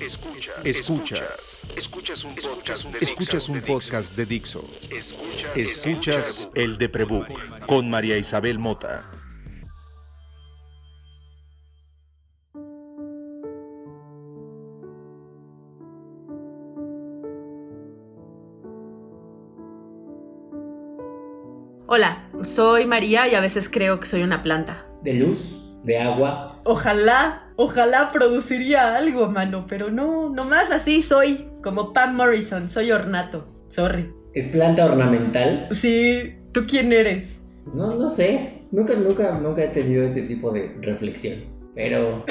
Escuchas. Escuchas. Escuchas un podcast de, Escuchas un podcast de Dixo. Escuchas el de Prebook con María Isabel Mota. Hola, soy María y a veces creo que soy una planta. De luz, de agua. Ojalá, ojalá produciría algo, mano, pero no, nomás así soy, como Pam Morrison, soy ornato, sorry. ¿Es planta ornamental? Sí, ¿tú quién eres? No, no sé, nunca, nunca, nunca he tenido ese tipo de reflexión, pero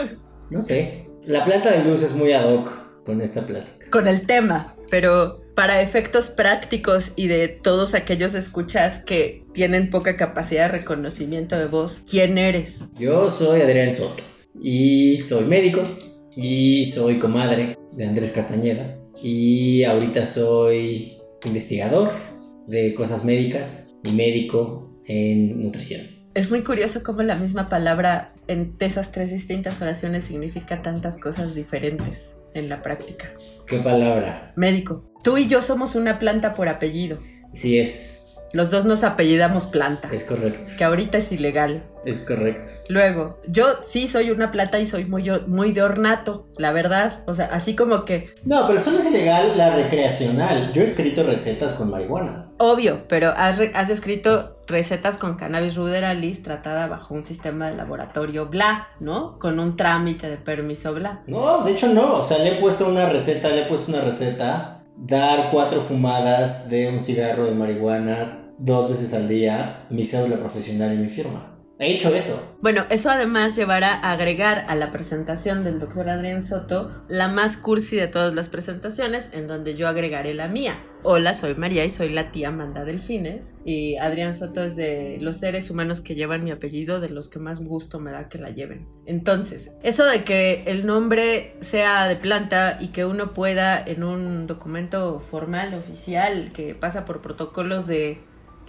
no sé. La planta de luz es muy ad hoc con esta plática. Con el tema, pero para efectos prácticos y de todos aquellos escuchas que tienen poca capacidad de reconocimiento de voz, ¿quién eres? Yo soy Adrián Soto y soy médico y soy comadre de Andrés Castañeda y ahorita soy investigador de cosas médicas y médico en nutrición. Es muy curioso cómo la misma palabra en esas tres distintas oraciones significa tantas cosas diferentes en la práctica. ¿Qué palabra? Médico. Tú y yo somos una planta por apellido. Sí es. Los dos nos apellidamos planta. Es correcto. Que ahorita es ilegal. Es correcto. Luego, yo sí soy una planta y soy muy, muy de ornato, la verdad. O sea, así como que... No, pero solo es ilegal la recreacional. Yo he escrito recetas con marihuana. Obvio, pero has, has escrito recetas con cannabis ruderalis tratada bajo un sistema de laboratorio bla, ¿no? Con un trámite de permiso bla. No, de hecho no. O sea, le he puesto una receta, le he puesto una receta dar cuatro fumadas de un cigarro de marihuana dos veces al día, mi cédula profesional y mi firma. He hecho eso. Bueno, eso además llevará a agregar a la presentación del doctor Adrián Soto la más cursi de todas las presentaciones, en donde yo agregaré la mía. Hola, soy María y soy la tía Amanda Delfines. Y Adrián Soto es de los seres humanos que llevan mi apellido, de los que más gusto me da que la lleven. Entonces, eso de que el nombre sea de planta y que uno pueda en un documento formal, oficial, que pasa por protocolos de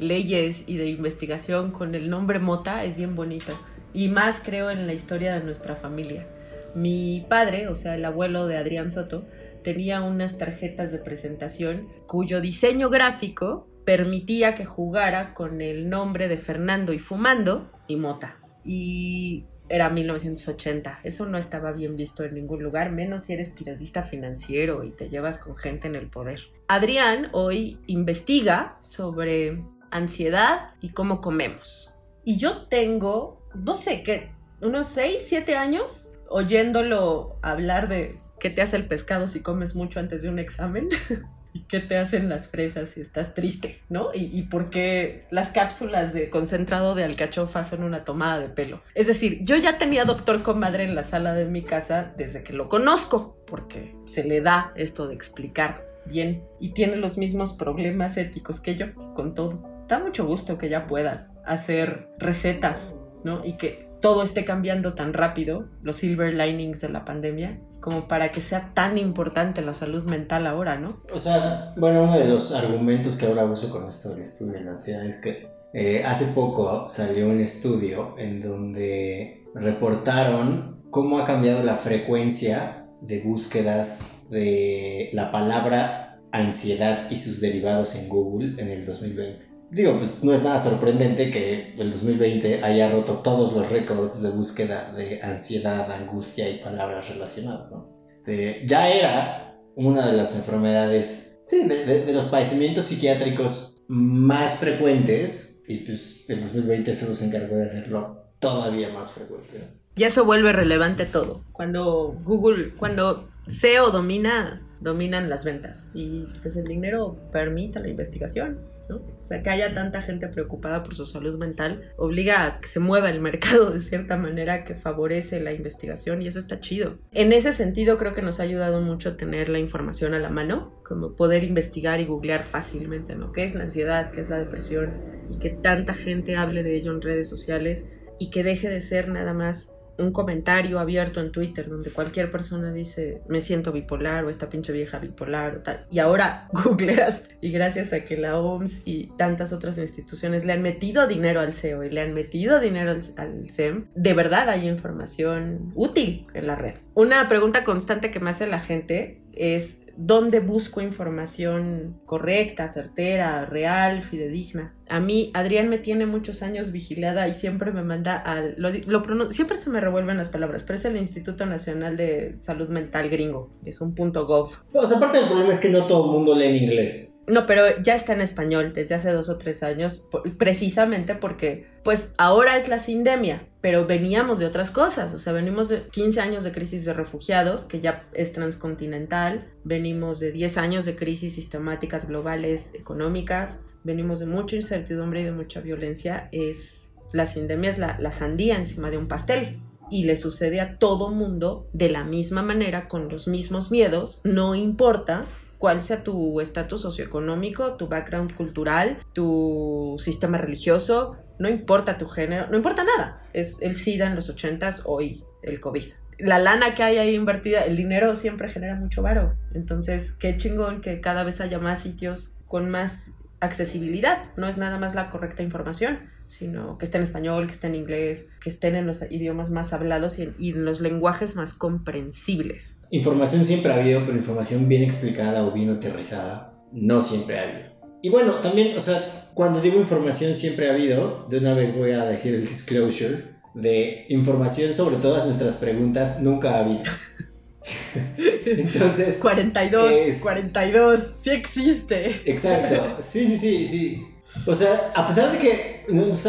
leyes y de investigación con el nombre Mota es bien bonito. Y más creo en la historia de nuestra familia. Mi padre, o sea, el abuelo de Adrián Soto, tenía unas tarjetas de presentación cuyo diseño gráfico permitía que jugara con el nombre de Fernando y Fumando y Mota. Y era 1980. Eso no estaba bien visto en ningún lugar, menos si eres periodista financiero y te llevas con gente en el poder. Adrián hoy investiga sobre ansiedad y cómo comemos. Y yo tengo, no sé, qué, unos 6, 7 años oyéndolo hablar de qué te hace el pescado si comes mucho antes de un examen. ¿Y qué te hacen las fresas si estás triste? ¿No? Y, y, por qué las cápsulas de concentrado de alcachofa son una tomada de pelo. Es decir, yo ya tenía doctor comadre en la sala de mi casa desde que lo conozco, porque se le da esto de explicar bien y tiene los mismos problemas éticos que yo con todo da mucho gusto que ya puedas hacer recetas, ¿no? Y que todo esté cambiando tan rápido, los silver linings de la pandemia, como para que sea tan importante la salud mental ahora, ¿no? O sea, bueno, uno de los argumentos que ahora uso con esto del estudio de la ansiedad es que eh, hace poco salió un estudio en donde reportaron cómo ha cambiado la frecuencia de búsquedas de la palabra ansiedad y sus derivados en Google en el 2020 digo, pues no es nada sorprendente que el 2020 haya roto todos los récords de búsqueda de ansiedad, angustia y palabras relacionadas, ¿no? Este, ya era una de las enfermedades, sí, de, los padecimientos psiquiátricos más frecuentes y pues el 2020 solo se encargó de hacerlo todavía más frecuente. Y eso vuelve relevante todo. Cuando Google, cuando SEO domina, dominan las ventas y pues el dinero permite la investigación. O sea, que haya tanta gente preocupada por su salud mental obliga a que se mueva el mercado de cierta manera que favorece la investigación y eso está chido. En ese sentido creo que nos ha ayudado mucho tener la información a la mano, como poder investigar y googlear fácilmente, ¿no? ¿Qué es la ansiedad? ¿Qué es la depresión? Y que tanta gente hable de ello en redes sociales y que deje de ser nada más un comentario abierto en Twitter donde cualquier persona dice me siento bipolar o esta pinche vieja bipolar o tal. Y ahora googleas y gracias a que la OMS y tantas otras instituciones le han metido dinero al SEO y le han metido dinero al, al SEM, de verdad hay información útil en la red. Una pregunta constante que me hace la gente es dónde busco información correcta, certera, real, fidedigna. A mí, Adrián me tiene muchos años vigilada y siempre me manda al... Lo, siempre se me revuelven las palabras, pero es el Instituto Nacional de Salud Mental gringo. Es un punto gov. Sea, aparte del problema es que no todo el mundo lee en inglés. No, pero ya está en español desde hace dos o tres años, precisamente porque, pues ahora es la sindemia, pero veníamos de otras cosas, o sea, venimos de 15 años de crisis de refugiados, que ya es transcontinental, venimos de 10 años de crisis sistemáticas globales económicas, venimos de mucha incertidumbre y de mucha violencia, es la sindemia es la, la sandía encima de un pastel. Y le sucede a todo mundo de la misma manera, con los mismos miedos, no importa cuál sea tu estatus socioeconómico, tu background cultural, tu sistema religioso, no importa tu género, no importa nada. Es el SIDA en los 80s, hoy el COVID. La lana que hay ahí invertida, el dinero siempre genera mucho varo. Entonces, qué chingón que cada vez haya más sitios con más accesibilidad. No es nada más la correcta información, sino que esté en español, que esté en inglés, que estén en los idiomas más hablados y en, los lenguajes más comprensibles. Información siempre ha habido, pero información bien explicada o bien aterrizada no siempre ha habido. Y bueno, también, o sea, cuando digo información siempre ha habido, de una vez voy a decir el disclosure de información sobre todas nuestras preguntas nunca ha habido. Entonces. 42, 42, sí existe. Exacto, sí, sí, sí, sí. O sea, a pesar de que,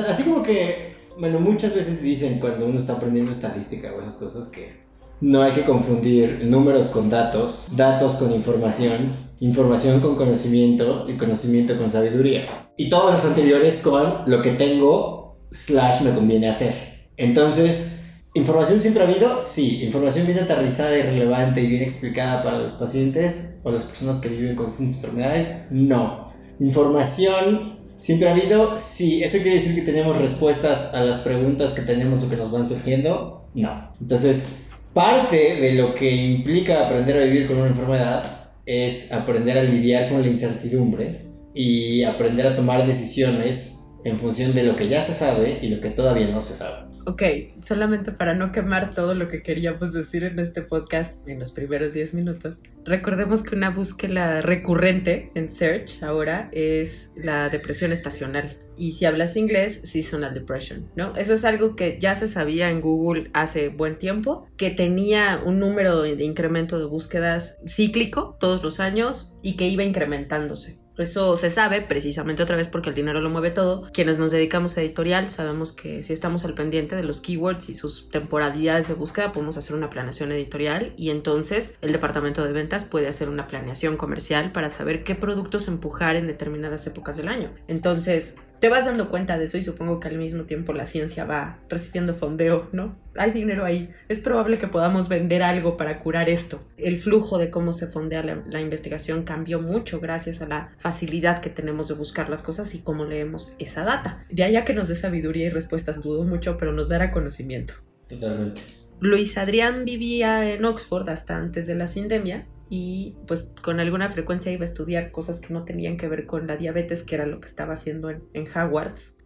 así como que, bueno, muchas veces dicen cuando uno está aprendiendo estadística o esas cosas que no hay que confundir números con datos, datos con información, información con conocimiento y conocimiento con sabiduría. Y todas las anteriores con lo que tengo slash me conviene hacer. Entonces, ¿Información siempre ha habido? Sí. ¿Información bien aterrizada y relevante y bien explicada para los pacientes o las personas que viven con distintas enfermedades? No. ¿Información ¿Siempre ha habido? Sí. ¿Eso quiere decir que tenemos respuestas a las preguntas que tenemos o que nos van surgiendo? No. Entonces, parte de lo que implica aprender a vivir con una enfermedad es aprender a lidiar con la incertidumbre y aprender a tomar decisiones en función de lo que ya se sabe y lo que todavía no se sabe. Ok, solamente para no quemar todo lo que queríamos decir en este podcast en los primeros 10 minutos, recordemos que una búsqueda recurrente en Search ahora es la depresión estacional. Y si hablas inglés, seasonal depression, ¿no? Eso es algo que ya se sabía en Google hace buen tiempo, que tenía un número de incremento de búsquedas cíclico todos los años y que iba incrementándose. Eso se sabe precisamente otra vez porque el dinero lo mueve todo. Quienes nos dedicamos a editorial sabemos que si estamos al pendiente de los keywords y sus temporalidades de búsqueda podemos hacer una planeación editorial y entonces el departamento de ventas puede hacer una planeación comercial para saber qué productos empujar en determinadas épocas del año. Entonces, te vas dando cuenta de eso y supongo que al mismo tiempo la ciencia va recibiendo fondeo, ¿no? Hay dinero ahí. Es probable que podamos vender algo para curar esto. El flujo de cómo se fondea la, investigación cambió mucho gracias a la facilidad que tenemos de buscar las cosas y cómo leemos esa data. De allá que nos dé sabiduría y respuestas dudo mucho, pero nos dará conocimiento. Totalmente. Luis Adrián vivía en Oxford hasta antes de la sindemia y pues con alguna frecuencia iba a estudiar cosas que no tenían que ver con la diabetes, que era lo que estaba haciendo en, en.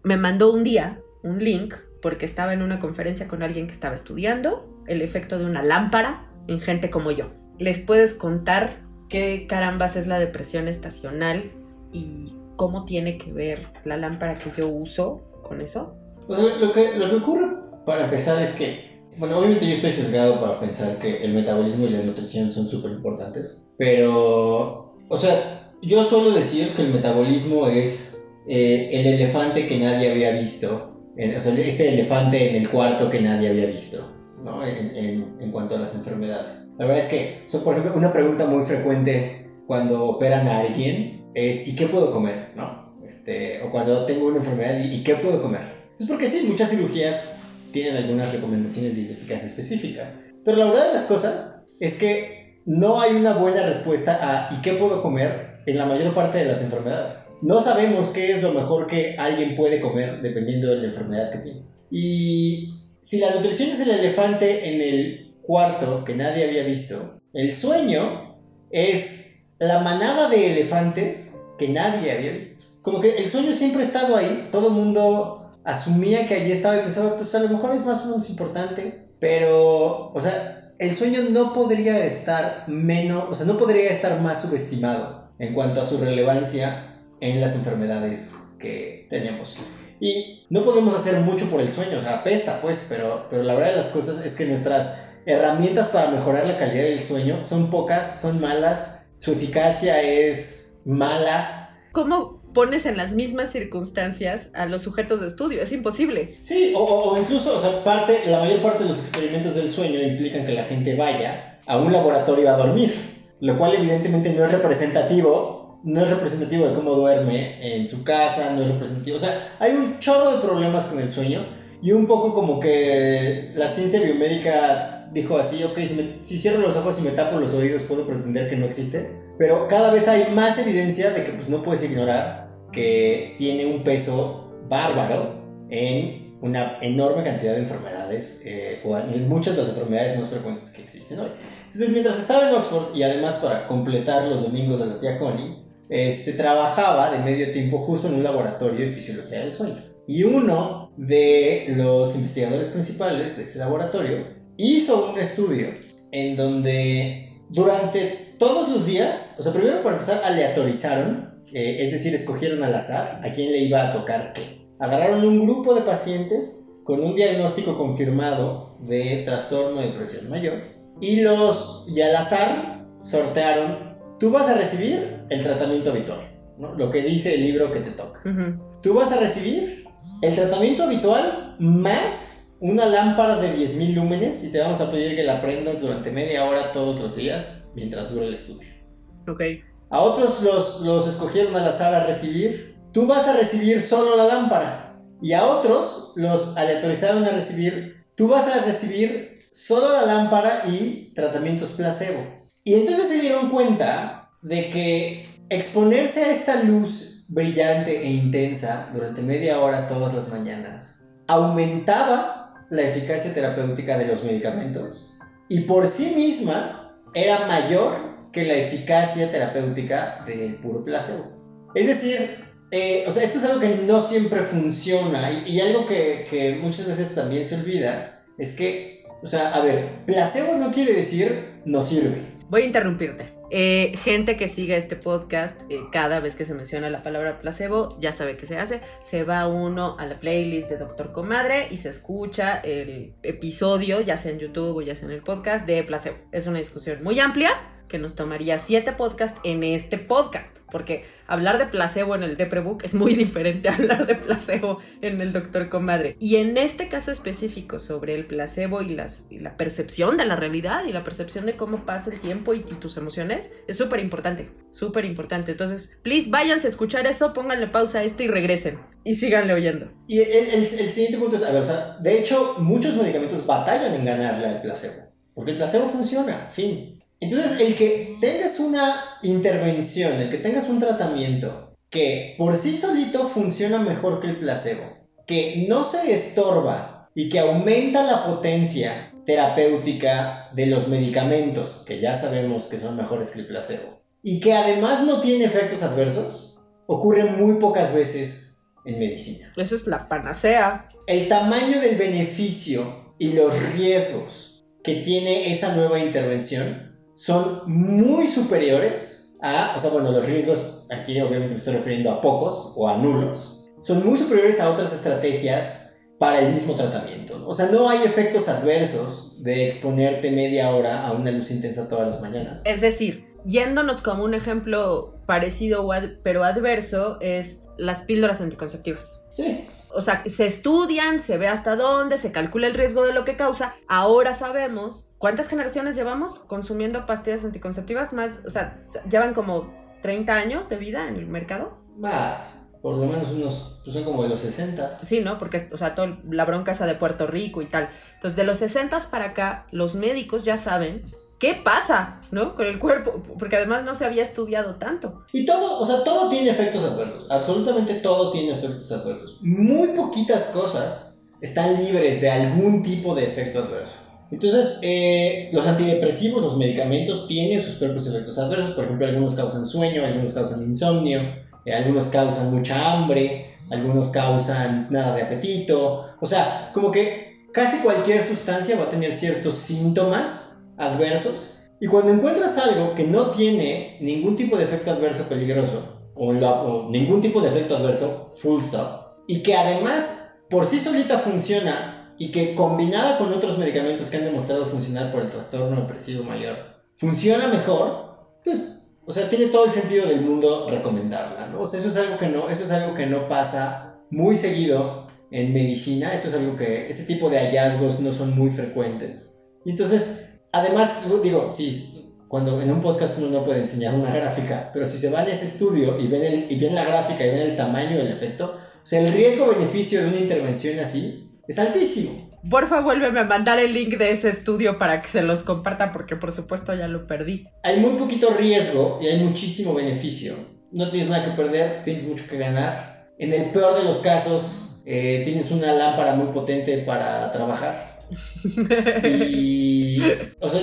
Me mandó un día un link porque estaba en una conferencia con alguien que estaba estudiando el efecto de una lámpara en gente como yo. ¿Les puedes contar qué carambas es la depresión estacional y cómo tiene que ver la lámpara que yo uso con eso? Pues lo, que, lo que ocurre para empezar es que bueno, obviamente yo estoy sesgado para pensar que el metabolismo y la nutrición son súper importantes, pero, o sea, yo suelo decir que el metabolismo es eh, el elefante que nadie había visto, o sea, este elefante en el cuarto que nadie había visto. ¿no? En, en, cuanto a las enfermedades. La verdad es que, por ejemplo, una pregunta muy frecuente cuando operan a alguien es ¿y qué puedo comer? ¿no? Este, o cuando tengo una enfermedad ¿y qué puedo comer? Es porque sí, muchas cirugías tienen algunas recomendaciones dietéticas específicas. Pero la verdad de las cosas es que no hay una buena respuesta a ¿y qué puedo comer? en la mayor parte de las enfermedades. No sabemos qué es lo mejor que alguien puede comer dependiendo de la enfermedad que tiene. Y si la nutrición es el elefante en el cuarto que nadie había visto, el sueño es la manada de elefantes que nadie había visto. Como que el sueño siempre ha estado ahí, todo el mundo asumía que allí estaba y pensaba, pues a lo mejor es más o menos importante, pero, o sea, el sueño no podría estar menos, o sea, no podría estar más subestimado en cuanto a su relevancia en las enfermedades que tenemos. Y no podemos hacer mucho por el sueño, o sea, apesta pues, pero, pero la verdad de las cosas es que nuestras herramientas para mejorar la calidad del sueño son pocas, son malas, su eficacia es mala. ¿Cómo pones en las mismas circunstancias a los sujetos de estudio? Es imposible. Sí, o, o incluso, o sea, parte, la mayor parte de los experimentos del sueño implican que la gente vaya a un laboratorio a dormir, lo cual evidentemente no es representativo no es representativo de cómo duerme en su casa, no es representativo. O sea, hay un chorro de problemas con el sueño y un poco como que la ciencia biomédica dijo así, ok, si, cierro los ojos y me tapo los oídos puedo pretender que no existe. Pero cada vez hay más evidencia de que pues, no puedes ignorar que tiene un peso bárbaro en una enorme cantidad de enfermedades, eh, o en muchas de las enfermedades más frecuentes que existen hoy. Entonces, mientras estaba en Oxford, y además para completar los domingos de la tía Connie, este, trabajaba de medio tiempo justo en un laboratorio de fisiología del sueño. Y uno de los investigadores principales de ese laboratorio hizo un estudio en donde durante todos los días, o sea, primero para empezar, aleatorizaron, eh, es decir, escogieron al azar a quién le iba a tocar qué. Agarraron un grupo de pacientes con un diagnóstico confirmado de trastorno de presión mayor y los, y al azar, sortearon Tú vas a recibir el tratamiento habitual, ¿no? lo que dice el libro que te toca. Tú vas a recibir el tratamiento habitual más una lámpara de 10.000 lúmenes y te vamos a pedir que la prendas durante media hora todos los días mientras dure el estudio. Ok. A otros los, los escogieron al azar a recibir. Tú vas a recibir solo la lámpara. Y a otros los aleatorizaron a recibir. Tú vas a recibir solo la lámpara y tratamientos placebo. Y entonces se dieron cuenta de que exponerse a esta luz brillante e intensa durante media hora todas las mañanas aumentaba la eficacia terapéutica de los medicamentos y por sí misma era mayor que la eficacia terapéutica del puro placebo. Es decir, eh, o sea, esto es algo que no siempre funciona y, algo que, que, muchas veces también se olvida es que, o sea, a ver, placebo no quiere decir no sirve. Voy a interrumpirte. Eh, gente que sigue este podcast, eh, cada vez que se menciona la palabra placebo, ya sabe qué se hace. Se va uno a la playlist de Doctor Comadre y se escucha el episodio, ya sea en YouTube o ya sea en el podcast, de placebo. Es una discusión muy amplia que nos tomaría siete podcasts en este podcast, porque hablar de placebo en el Deprebook es muy diferente a hablar de placebo en el Doctor Comadre. Y en este caso específico sobre el placebo y, las, la percepción de la realidad y la percepción de cómo pasa el tiempo y, tus emociones, es súper importante, súper importante. Entonces, please, váyanse a escuchar eso, pónganle pausa a este y regresen. Y síganle oyendo. Y el, siguiente punto es, a ver, o sea, de hecho, muchos medicamentos batallan en ganarle al placebo. Porque el placebo funciona, fin. Entonces, el que tengas una intervención, el que tengas un tratamiento que por sí solito funciona mejor que el placebo, que no se estorba y que aumenta la potencia terapéutica de los medicamentos, que ya sabemos que son mejores que el placebo, y que además no tiene efectos adversos, ocurre muy pocas veces en medicina. Eso es la panacea. El tamaño del beneficio y los riesgos que tiene esa nueva intervención son muy superiores a, o sea, bueno, los riesgos, aquí obviamente me estoy refiriendo a pocos o a nulos, son muy superiores a otras estrategias para el mismo tratamiento. O sea, no hay efectos adversos de exponerte media hora a una luz intensa todas las mañanas. Es decir, yéndonos como un ejemplo parecido pero adverso, es las píldoras anticonceptivas. Sí o sea, se estudian, se ve hasta dónde, se calcula el riesgo de lo que causa. Ahora sabemos cuántas generaciones llevamos consumiendo pastillas anticonceptivas, más, o sea, llevan como 30 años de vida en el mercado. Más. Por lo menos unos, pues son como de los 60. Sí, ¿no? Porque, o sea, toda la bronca esa de Puerto Rico y tal. Entonces, de los 60 para acá, los médicos ya saben ¿qué pasa, no? Con el cuerpo, porque además no se había estudiado tanto. Y todo, o sea, todo tiene efectos adversos, absolutamente todo tiene efectos adversos. Muy poquitas cosas están libres de algún tipo de efecto adverso. Entonces, eh, los antidepresivos, los medicamentos, tienen sus propios efectos adversos. Por ejemplo, algunos causan sueño, algunos causan insomnio, eh, algunos causan mucha hambre, algunos causan nada de apetito. O sea, como que casi cualquier sustancia va a tener ciertos síntomas adversos. Y cuando encuentras algo que no tiene ningún tipo de efecto adverso peligroso, o, ningún tipo de efecto adverso full stop, y que además por sí solita funciona y que combinada con otros medicamentos que han demostrado funcionar por el trastorno depresivo mayor, funciona mejor, pues, o sea, tiene todo el sentido del mundo recomendarla, ¿no? Eso es algo que no, eso es algo que no pasa muy seguido en medicina, eso es algo que, ese tipo de hallazgos no son muy frecuentes. Y entonces, además, digo, sí, cuando en un podcast uno no puede enseñar una gráfica, pero si se va a ese estudio y ven, el, y ven la gráfica y ven el tamaño del efecto, o sea, el riesgo-beneficio de una intervención así es altísimo. Porfa, vuélveme a mandar el link de ese estudio para que se los comparta, porque por supuesto ya lo perdí. Hay muy poquito riesgo y hay muchísimo beneficio. No tienes nada que perder, tienes mucho que ganar. En el peor de los casos, eh, tienes una lámpara muy potente para trabajar. Y, o sea,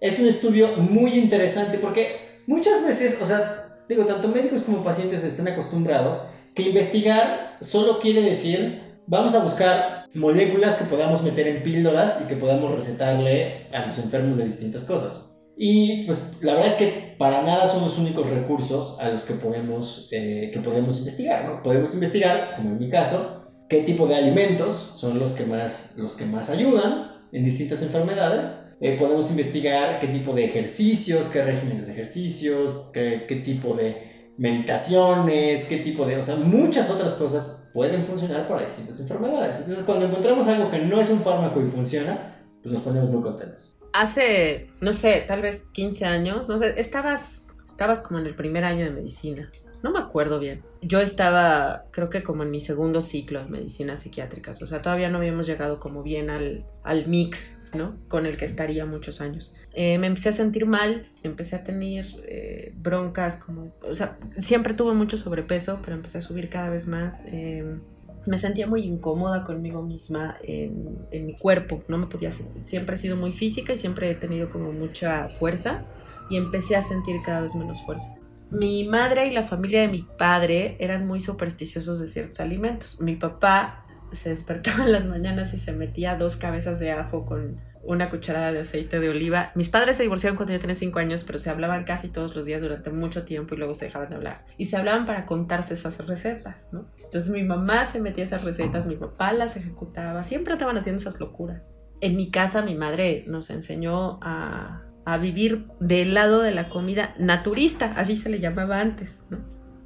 es un estudio muy interesante porque muchas veces, o sea, digo, tanto médicos como pacientes están acostumbrados que investigar solo quiere decir, vamos a buscar moléculas que podamos meter en píldoras y que podamos recetarle a los enfermos de distintas cosas. Y pues la verdad es que para nada son los únicos recursos a los que podemos, eh, que podemos investigar, ¿no? Podemos investigar, como en mi caso, qué tipo de alimentos son los que más, los que más ayudan en distintas enfermedades. Eh, podemos investigar qué tipo de ejercicios, qué regímenes de ejercicios, qué, qué tipo de meditaciones, qué tipo de, o sea, muchas otras cosas pueden funcionar para distintas enfermedades. Entonces, cuando encontramos algo que no es un fármaco y funciona, pues nos ponemos muy contentos. Hace, no sé, tal vez 15 años, no sé, estabas, estabas como en el primer año de medicina. No me acuerdo bien. Yo estaba, creo que como en mi segundo ciclo de medicina psiquiátricas. O sea, todavía no habíamos llegado como bien al, al mix, ¿no? Con el que estaría muchos años. Eh, me empecé a sentir mal, empecé a tener eh, broncas, como, o sea, siempre tuve mucho sobrepeso, pero empecé a subir cada vez más. Em, me sentía muy incómoda conmigo misma en, en, mi cuerpo, no me podía, siempre he sido muy física y siempre he tenido como mucha fuerza y empecé a sentir cada vez menos fuerza. Mi madre y la familia de mi padre eran muy supersticiosos de ciertos alimentos. Mi papá se despertaba en las mañanas y se metía dos cabezas de ajo con una cucharada de aceite de oliva. Mis padres se divorciaron cuando yo tenía 5 años, pero se hablaban casi todos los días durante mucho tiempo y luego se dejaban de hablar. Y se hablaban para contarse esas recetas, ¿no? Entonces mi mamá se metía esas recetas, mi papá las ejecutaba, siempre estaban haciendo esas locuras. En mi casa mi madre nos enseñó a, a vivir del lado de la comida naturista, así se le llamaba antes.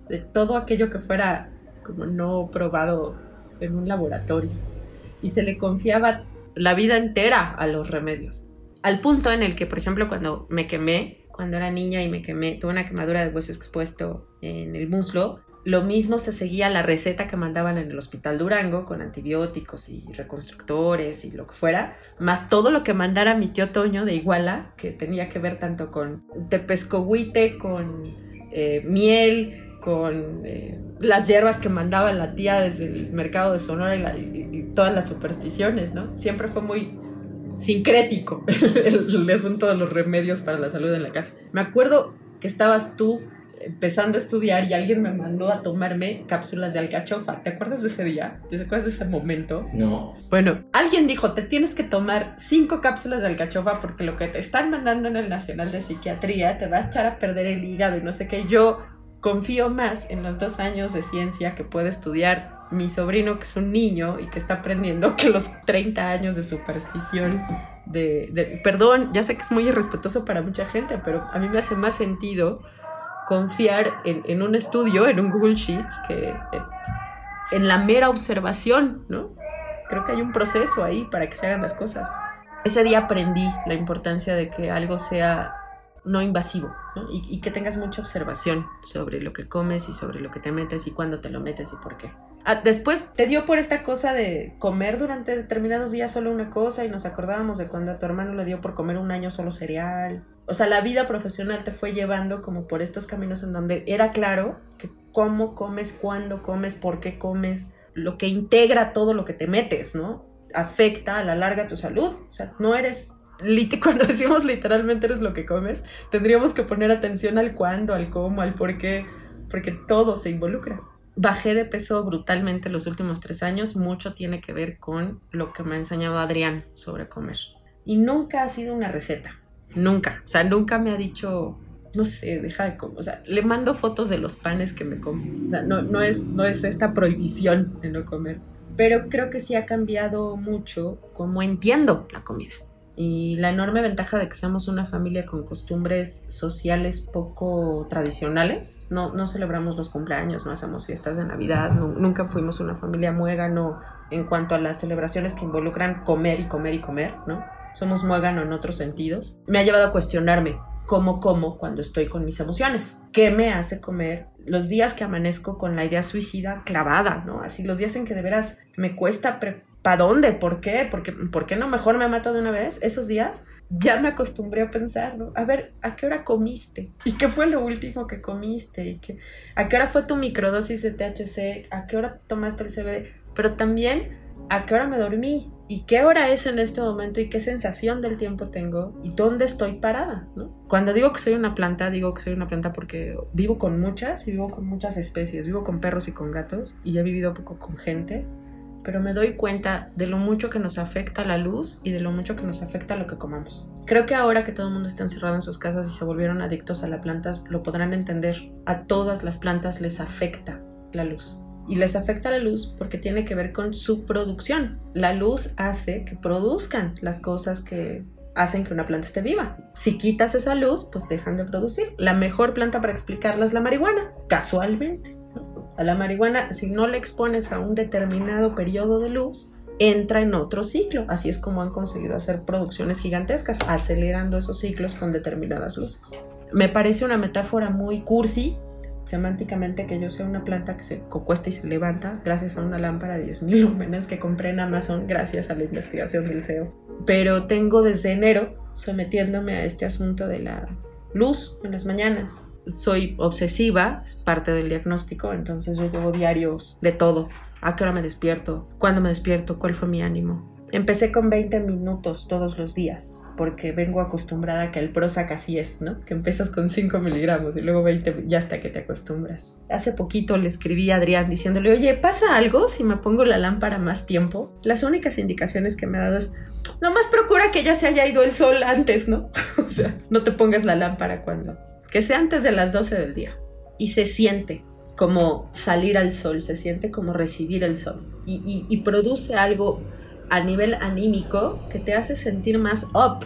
De todo aquello que fuera como no probado en un laboratorio. Y se le confiaba la vida entera a los remedios. Al punto en el que, por ejemplo, cuando me quemé, cuando era niña y me quemé, tuve una quemadura de hueso expuesto en el muslo, lo mismo se seguía la receta que mandaban en el hospital Durango con antibióticos y reconstructores y lo que fuera, más todo lo que mandara mi tío Toño de Iguala, que tenía que ver tanto con tepescohuite, con eh, miel, con eh, las hierbas que mandaba la tía desde el mercado de Sonora y, todas las supersticiones, ¿no? Siempre fue muy sincrético el, asunto de los remedios para la salud en la casa. Me acuerdo que estabas tú empezando a estudiar y alguien me mandó a tomarme cápsulas de alcachofa. ¿Te acuerdas de ese día? ¿Te acuerdas de ese momento? No. Bueno, alguien dijo, te tienes que tomar cinco cápsulas de alcachofa porque lo que te están mandando en el Nacional de Psiquiatría te va a echar a perder el hígado y no sé qué. Yo confío más en los dos años de ciencia que puede estudiar mi sobrino, que es un niño y que está aprendiendo, que los 30 años de superstición. De, perdón, ya sé que es muy irrespetuoso para mucha gente, pero a mí me hace más sentido confiar en, un estudio, en un Google Sheets, que en, en la mera observación, ¿no? Creo que hay un proceso ahí para que se hagan las cosas. Ese día aprendí la importancia de que algo sea no invasivo y, que tengas mucha observación sobre lo que comes y sobre lo que te metes y cuándo te lo metes y por qué. Ah, después te dio por esta cosa de comer durante determinados días solo una cosa y nos acordábamos de cuando a tu hermano le dio por comer un año solo cereal. O sea, la vida profesional te fue llevando como por estos caminos en donde era claro que cómo comes, cuándo comes, por qué comes, lo que integra todo lo que te metes, ¿no? Afecta a la larga tu salud. O sea, no eres cuando decimos literalmente eres lo que comes, tendríamos que poner atención al cuándo, al cómo, al por qué, porque todo se involucra. Bajé de peso brutalmente los últimos tres años, mucho tiene que ver con lo que me ha enseñado Adrián sobre comer. Y nunca ha sido una receta, nunca, o sea, nunca me ha dicho, no sé, deja de comer, o sea, le mando fotos de los panes que me como, o sea, no, no, es, no es esta prohibición de no comer, pero creo que sí ha cambiado mucho cómo entiendo la comida y la enorme ventaja de que seamos una familia con costumbres sociales poco tradicionales. No, no celebramos los cumpleaños, no hacemos fiestas de Navidad, nunca fuimos una familia muégano en cuanto a las celebraciones que involucran comer y comer y comer, ¿no? Somos muégano en otros sentidos. Me ha llevado a cuestionarme cómo como cuando estoy con mis emociones. ¿Qué me hace comer? Los días que amanezco con la idea suicida clavada, ¿no? Así los días en que de veras me cuesta ¿Para dónde? ¿Por qué? ¿Por qué? ¿Por qué no mejor me mato de una vez? Esos días ya me acostumbré a pensar, ¿no? A ver, ¿a qué hora comiste? ¿Y qué fue lo último que comiste? ¿Y qué, ¿A qué hora fue tu microdosis de THC? ¿A qué hora tomaste el CBD? Pero también, ¿a qué hora me dormí? ¿Y qué hora es en este momento? ¿Y qué sensación del tiempo tengo? ¿Y dónde estoy parada? ¿no? Cuando digo que soy una planta, digo que soy una planta porque vivo con muchas y vivo con muchas especies. Vivo con perros y con gatos y he vivido poco con gente pero me doy cuenta de lo mucho que nos afecta la luz y de lo mucho que nos afecta lo que comamos. Creo que ahora que todo el mundo está encerrado en sus casas y se volvieron adictos a las plantas, lo podrán entender. A todas las plantas les afecta la luz. Y les afecta la luz porque tiene que ver con su producción. La luz hace que produzcan las cosas que hacen que una planta esté viva. Si quitas esa luz, pues dejan de producir. La mejor planta para explicarla es la marihuana, casualmente. A la marihuana, si no le expones a un determinado periodo de luz, entra en otro ciclo. Así es como han conseguido hacer producciones gigantescas, acelerando esos ciclos con determinadas luces. Me parece una metáfora muy cursi, semánticamente, que yo sea una planta que se cuesta y se levanta gracias a una lámpara de 10.000 lúmenes que compré en Amazon gracias a la investigación del CEO. Pero tengo desde enero sometiéndome a este asunto de la luz en las mañanas soy obsesiva, es parte del diagnóstico, entonces yo llevo diarios de todo. ¿A qué hora me despierto? ¿Cuándo me despierto? ¿Cuál fue mi ánimo? Empecé con 20 minutos todos los días, porque vengo acostumbrada que el Prozac así es, ¿no? Que empiezas con 5 miligramos y luego 20 ya hasta que te acostumbras. Hace poquito le escribí a Adrián diciéndole, oye, ¿pasa algo si me pongo la lámpara más tiempo? Las únicas indicaciones que me ha dado es, nomás procura que ya se haya ido el sol antes, ¿no? o sea, no te pongas la lámpara cuando que sea antes de las 12 del día. Y se siente como salir al sol, se siente como recibir el sol. Y, produce algo a nivel anímico que te hace sentir más up,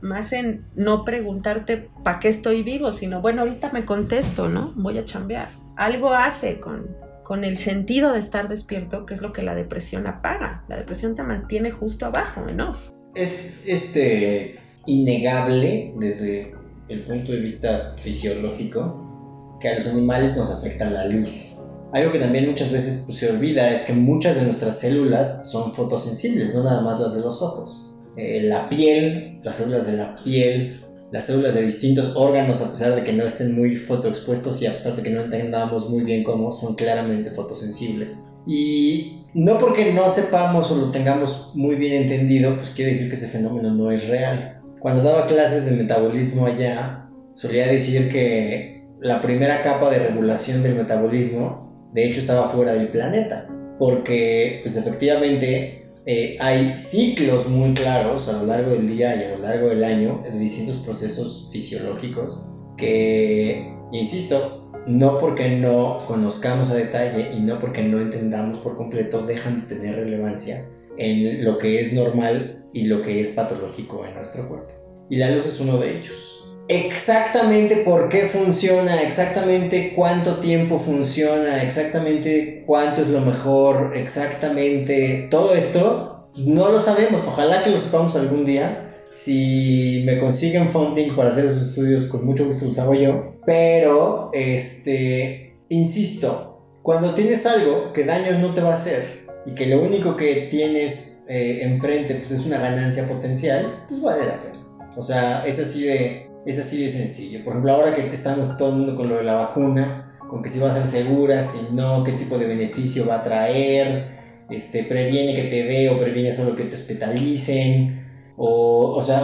más en no preguntarte para qué estoy vivo, sino bueno, ahorita me contesto, ¿no? Voy a chambear. Algo hace con, con el sentido de estar despierto, que es lo que la depresión apaga. La depresión te mantiene justo abajo, en off. Es este innegable desde el punto de vista fisiológico que a los animales nos afecta la luz. Algo que también muchas veces pues, se olvida es que muchas de nuestras células son fotosensibles, no nada más las de los ojos. Eh, la piel, las células de la piel, las células de distintos órganos, a pesar de que no estén muy fotoexpuestos y a pesar de que no entendamos muy bien cómo, son claramente fotosensibles. Y no porque no sepamos o lo tengamos muy bien entendido, pues quiere decir que ese fenómeno no es real. Cuando daba clases de metabolismo allá, solía decir que la primera capa de regulación del metabolismo, de hecho, estaba fuera del planeta, porque, pues efectivamente, eh, hay ciclos muy claros a lo largo del día y a lo largo del año de distintos procesos fisiológicos que, insisto, no porque no conozcamos a detalle y no porque no entendamos por completo, dejan de tener relevancia en lo que es normal y lo que es patológico en nuestro cuerpo. Y la luz es uno de ellos. Exactamente por qué funciona, exactamente cuánto tiempo funciona, exactamente cuánto es lo mejor, exactamente todo esto, no lo sabemos. Ojalá que lo sepamos algún día. Si me consiguen funding para hacer esos estudios, con mucho gusto los hago yo. Pero, este, insisto, cuando tienes algo que daño no te va a hacer y que lo único que tienes eh, enfrente pues es una ganancia potencial, pues vale la pena. O sea, es así de, es así de sencillo. Por ejemplo, ahora que estamos todo mundo con lo de la vacuna, con que si va a ser segura, si no, qué tipo de beneficio va a traer, este, previene que te dé o previene solo que te hospitalicen, o, o sea,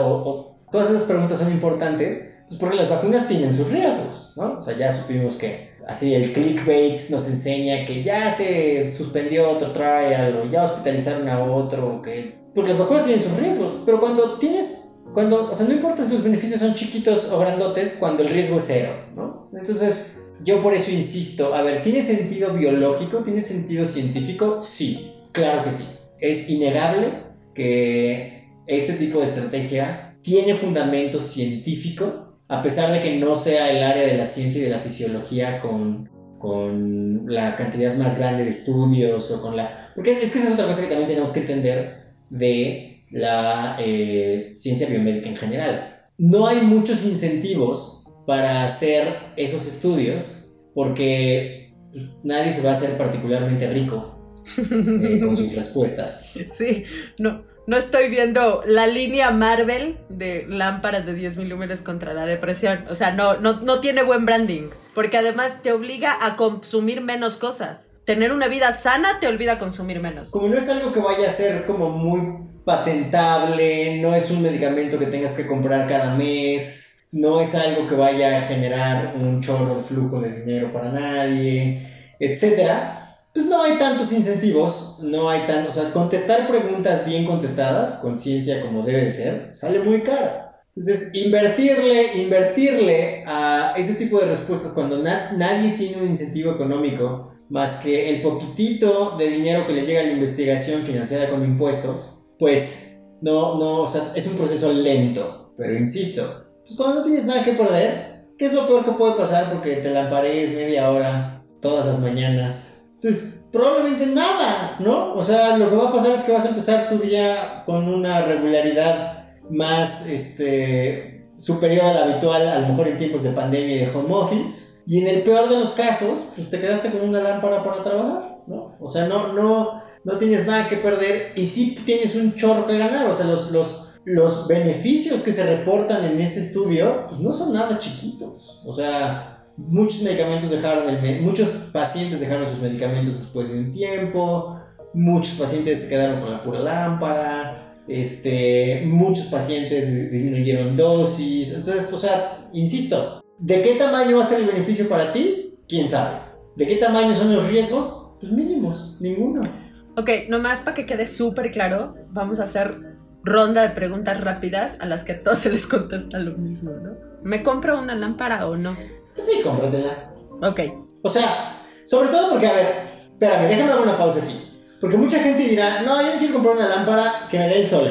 todas esas preguntas son importantes, pues porque las vacunas tienen sus riesgos, ¿no? O sea, ya supimos que así el clickbait nos enseña que ya se suspendió otro trial o ya hospitalizaron a otro, que porque las vacunas tienen sus riesgos, pero cuando tienes cuando, o sea, no importa si los beneficios son chiquitos o grandotes, cuando el riesgo es cero, ¿no? Entonces, yo por eso insisto, a ver, ¿tiene sentido biológico? ¿Tiene sentido científico? Sí, claro que sí. Es innegable que este tipo de estrategia tiene fundamento científico, a pesar de que no sea el área de la ciencia y de la fisiología con, con la cantidad más grande de estudios o con la... Porque es que esa es otra cosa que también tenemos que entender de la eh, ciencia biomédica en general. No hay muchos incentivos para hacer esos estudios porque pues, nadie se va a hacer particularmente rico eh, con sus respuestas. Sí, no, no estoy viendo la línea Marvel de lámparas de 10 milímetros contra la depresión. O sea, no, no, no tiene buen branding. Porque además te obliga a consumir menos cosas. Tener una vida sana te olvida consumir menos. Como no es algo que vaya a ser como muy patentable, no es un medicamento que tengas que comprar cada mes, no es algo que vaya a generar un chorro de flujo de dinero para nadie, etcétera, pues no hay tantos incentivos, no hay tantos, o sea, contestar preguntas bien contestadas, con ciencia como debe de ser, sale muy caro. Entonces, invertirle, invertirle a ese tipo de respuestas cuando nadie tiene un incentivo económico más que el poquitito de dinero que le llega a la investigación financiada con impuestos, pues no, no, o sea, es un proceso lento, pero insisto, pues cuando no tienes nada que perder, ¿qué es lo peor que puede pasar porque te lamparees media hora todas las mañanas? Pues probablemente nada, ¿no? O sea, lo que va a pasar es que vas a empezar tu día con una regularidad más, este, superior a la habitual, a lo mejor en tiempos de pandemia y de home office. Y en el peor de los casos, pues te quedaste con una lámpara para trabajar, ¿no? O sea, no, no, no tienes nada que perder y sí tienes un chorro que ganar. O sea, los, los, los beneficios que se reportan en ese estudio, pues no son nada chiquitos. O sea, muchos medicamentos dejaron el muchos pacientes dejaron sus medicamentos después de un tiempo, muchos pacientes se quedaron con la pura lámpara, este, muchos pacientes disminuyeron dosis. Entonces, o sea, insisto, ¿de qué tamaño va a ser el beneficio para ti? ¿Quién sabe? ¿De qué tamaño son los riesgos? Pues mínimos, ninguno. Ok, nomás para que quede súper claro, vamos a hacer ronda de preguntas rápidas a las que a todos se les contesta lo mismo, ¿no? ¿Me compro una lámpara o no? Pues sí, cómpratela. Ok. O sea, sobre todo porque, a ver, espérame, déjame dar una pausa aquí. Porque mucha gente dirá, no, yo no quiero comprar una lámpara que me dé el sol.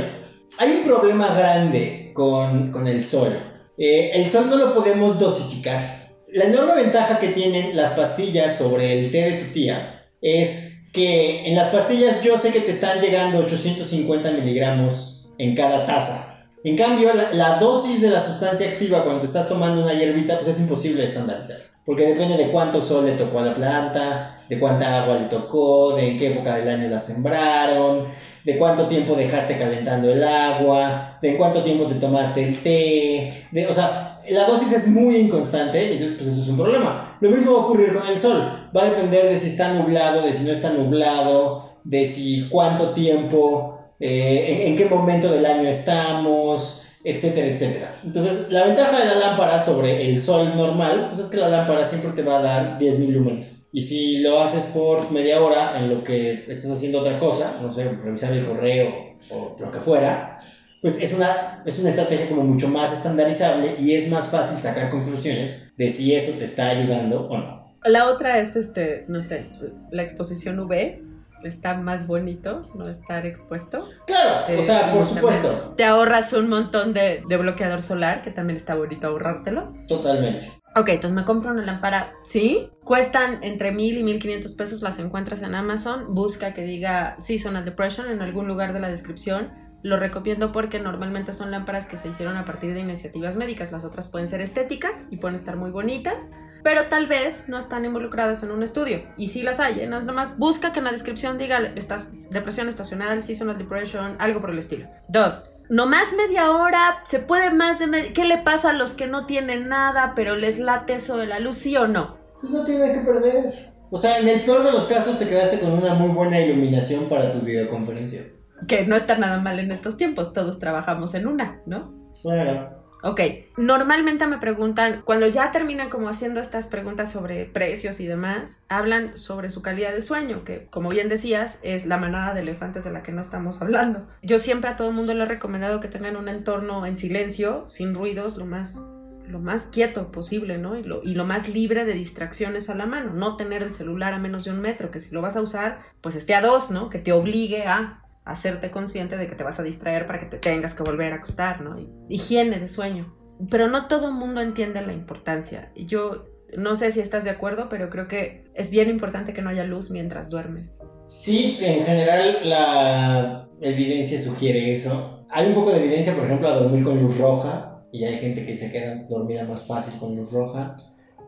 Hay un problema grande con, con el sol. Eh, el sol no lo podemos dosificar. La enorme ventaja que tienen las pastillas sobre el té de tu tía es que en las pastillas yo sé que te están llegando 850 miligramos en cada taza. En cambio, la, dosis de la sustancia activa cuando estás tomando una hierbita, pues es imposible estandarizar. Porque depende de cuánto sol le tocó a la planta, de cuánta agua le tocó, de en qué época del año la sembraron, de cuánto tiempo dejaste calentando el agua, de cuánto tiempo te tomaste el té. De, o sea, la dosis es muy inconstante y entonces pues eso es un problema. Lo mismo va a ocurrir con el sol va a depender de si está nublado, de si no está nublado, de si cuánto tiempo, eh, en, qué momento del año estamos, etcétera, etcétera. Entonces, la ventaja de la lámpara sobre el sol normal, pues es que la lámpara siempre te va a dar 10.000 lúmenes. Y si lo haces por media hora en lo que estás haciendo otra cosa, no sé, revisar el correo o lo que fuera, pues es una, es una estrategia como mucho más estandarizable y es más fácil sacar conclusiones de si eso te está ayudando o no. La otra es, este, no sé, la exposición UV. Está más bonito no estar expuesto. Claro, o sea, eh, por supuesto. Te ahorras un montón de, de bloqueador solar, que también está bonito ahorrártelo. Totalmente. Ok, entonces me compro una lámpara, sí. Cuestan entre mil y mil quinientos pesos, las encuentras en Amazon. Busca que diga Seasonal Depression en algún lugar de la descripción lo recomiendo porque normalmente son lámparas que se hicieron a partir de iniciativas médicas. Las otras pueden ser estéticas y pueden estar muy bonitas, pero tal vez no están involucradas en un estudio. Y si las hay, ¿eh? nada más busca que en la descripción diga estás, depresión estacional, seasonal depression, algo por el estilo. Dos, no más media hora, se puede más de media... ¿Qué le pasa a los que no tienen nada, pero les late eso de la luz, sí o no? pues no tiene que perder. O sea, en el peor de los casos te quedaste con una muy buena iluminación para tus videoconferencias. Que no está nada mal en estos tiempos, todos trabajamos en una, ¿no? Claro. Ok, normalmente me preguntan, cuando ya terminan como haciendo estas preguntas sobre precios y demás, hablan sobre su calidad de sueño, que como bien decías, es la manada de elefantes de la que no estamos hablando. Yo siempre a todo el mundo le he recomendado que tengan un entorno en silencio, sin ruidos, lo más lo más quieto posible, ¿no? Y lo, y lo, más libre de distracciones a la mano, no tener el celular a menos de un metro, que si lo vas a usar, pues esté a dos, ¿no? Que te obligue a hacerte consciente de que te vas a distraer para que te tengas que volver a acostar, ¿no? Higiene de sueño. Pero no todo el mundo entiende la importancia. Yo no sé si estás de acuerdo, pero creo que es bien importante que no haya luz mientras duermes. Sí, en general la evidencia sugiere eso. Hay un poco de evidencia, por ejemplo, a dormir con luz roja, y hay gente que se queda dormida más fácil con luz roja.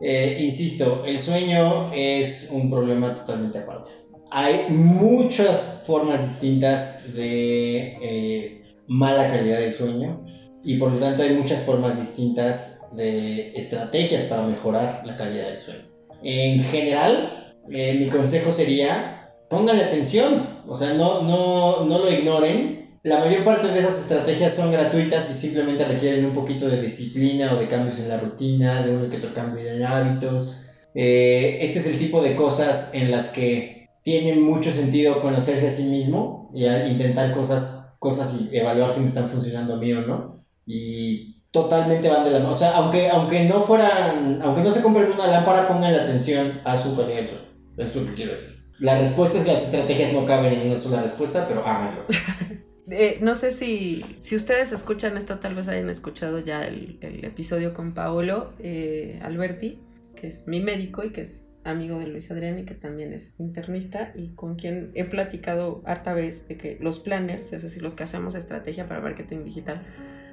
Eh, insisto, el sueño es un problema totalmente aparte hay muchas formas distintas de eh, mala calidad del sueño y por lo tanto hay muchas formas distintas de estrategias para mejorar la calidad del sueño. En general, eh, mi consejo sería, pónganle atención, o sea, no, no, no lo ignoren. La mayor parte de esas estrategias son gratuitas y simplemente requieren un poquito de disciplina o de cambios en la rutina, de uno que otro cambio en hábitos. Eh, este es el tipo de cosas en las que tiene mucho sentido conocerse a sí mismo y intentar cosas, cosas y evaluar si me están funcionando a mí o no. Y totalmente van de la mano. O sea, aunque, aunque no fueran, aunque no se compren una lámpara, pongan la atención a su calidad Es lo que quiero decir. La respuesta es las estrategias no caben en una sola respuesta, pero háganlo. Eh, no sé si, si ustedes escuchan esto, tal vez hayan escuchado ya el, el episodio con Paolo eh, Alberti, que es mi médico y que es amigo de Luis Adrián y que también es internista y con quien he platicado harta vez de que los planners, es decir, los que hacemos estrategia para marketing digital,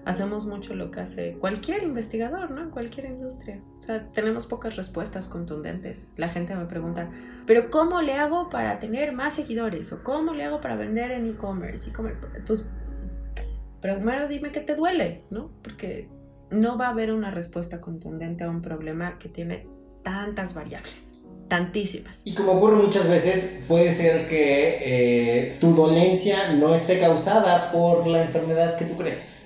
hacemos mucho lo que hace cualquier investigador, ¿no? Cualquier industria. O sea, tenemos pocas respuestas contundentes. La gente me pregunta, pero ¿cómo le hago para tener más seguidores? ¿O cómo le hago para vender en e-commerce? Pues primero dime qué te duele, ¿no? Porque no va a haber una respuesta contundente a un problema que tiene tantas variables tantísimas. Y como ocurre muchas veces, puede ser que eh, tu dolencia no esté causada por la enfermedad que tú crees.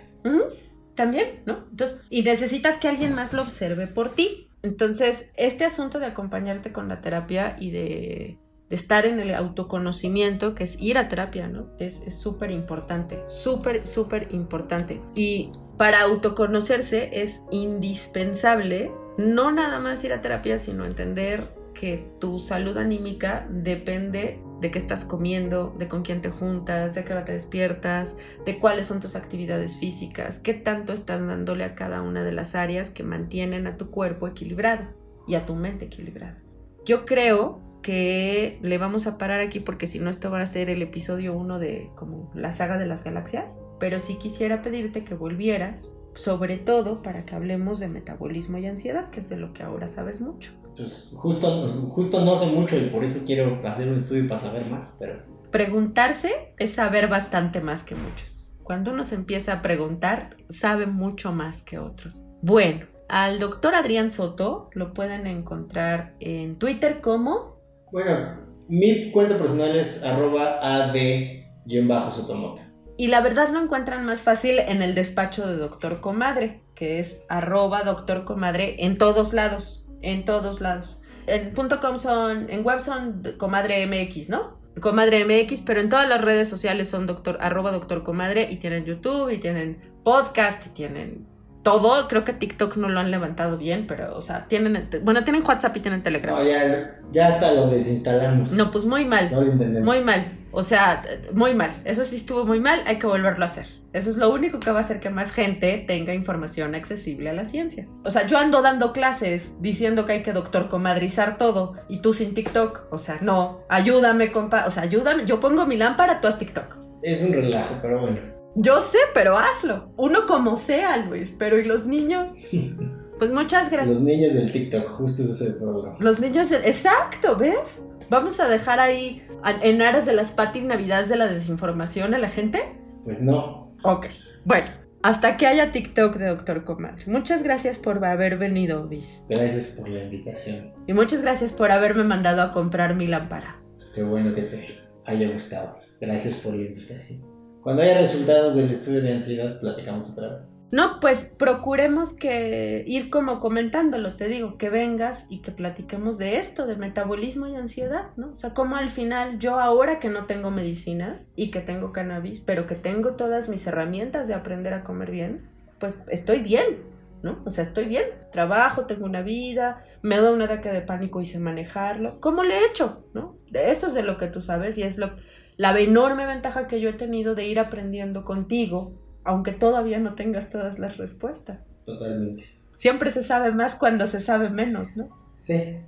También, ¿no? Entonces, y necesitas que alguien más lo observe por ti. Entonces, este asunto de acompañarte con la terapia y de, estar en el autoconocimiento, que es ir a terapia, ¿no? Es súper importante, súper, súper importante. Y para autoconocerse es indispensable no nada más ir a terapia, sino entender que tu salud anímica depende de qué estás comiendo, de con quién te juntas, de qué hora te despiertas, de cuáles son tus actividades físicas, qué tanto estás dándole a cada una de las áreas que mantienen a tu cuerpo equilibrado y a tu mente equilibrada. Yo creo que le vamos a parar aquí porque si no esto va a ser el episodio 1 de como la saga de las galaxias, pero sí quisiera pedirte que volvieras, sobre todo para que hablemos de metabolismo y ansiedad, que es de lo que ahora sabes mucho pues justo, justo no sé mucho y por eso quiero hacer un estudio para saber más, pero... Preguntarse es saber bastante más que muchos. Cuando uno se empieza a preguntar, sabe mucho más que otros. Bueno, al doctor Adrián Soto lo pueden encontrar en Twitter como... Bueno, mi cuenta personal es arroba ad-sotomote. Y la verdad lo encuentran más fácil en el despacho de doctor comadre, que es arroba doctor comadre en todos lados en todos lados. En .com son, en web son comadre MX, ¿no? Comadre MX, pero en todas las redes sociales son doctor, arroba doctor comadre y tienen YouTube y tienen podcast y tienen todo. Creo que TikTok no lo han levantado bien, pero, o sea, tienen, bueno, tienen WhatsApp y tienen Telegram. No, ya, ya hasta lo desinstalamos. No, pues muy mal. No lo entendemos. Muy mal. O sea, muy mal. Eso sí estuvo muy mal, hay que volverlo a hacer. Eso es lo único que va a hacer que más gente tenga información accesible a la ciencia. O sea, yo ando dando clases diciendo que hay que doctor comadrizar todo y tú sin TikTok. O sea, no, ayúdame, compa. O sea, ayúdame. Yo pongo mi lámpara, tú haz TikTok. Es un relajo, pero bueno. Yo sé, pero hazlo. Uno como sea, Luis. Pero ¿y los niños? Pues muchas gracias. Los niños del TikTok, justo ese es el problema. Los niños del... Exacto, ¿ves? Vamos a dejar ahí en aras de las patis navidades de la desinformación a la gente. Pues no. Ok, bueno, Hasta que haya TikTok de Doctor Comadre. Muchas gracias por haber venido, Bis. Gracias por la invitación. Y muchas gracias por haberme mandado a comprar mi lámpara. Qué bueno que te haya gustado. Gracias por la invitación. Cuando haya resultados del estudio de ansiedad, platicamos otra vez. No, pues procuremos que ir como comentándolo, te digo, que vengas y que platiquemos de esto, de metabolismo y ansiedad, ¿no? O sea, como al final yo ahora que no tengo medicinas y que tengo cannabis, pero que tengo todas mis herramientas de aprender a comer bien, pues estoy bien, ¿no? O sea, estoy bien, trabajo, tengo una vida, me da un ataque de pánico y sé manejarlo. ¿Cómo le he hecho, no? De eso es de lo que tú sabes y es lo, la enorme ventaja que yo he tenido de ir aprendiendo contigo aunque todavía no tengas todas las respuestas. Totalmente. Siempre se sabe más cuando se sabe menos, ¿no? Sí.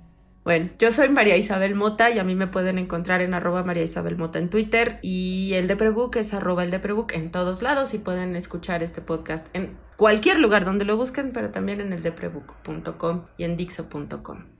Bueno, yo soy María Isabel Mota y a mí me pueden encontrar en arroba María Isabel Mota en Twitter y el de Prebook es arroba el de Prebook en todos lados y pueden escuchar este podcast en cualquier lugar donde lo busquen, pero también en el de Prebook.com y en Dixo.com.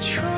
try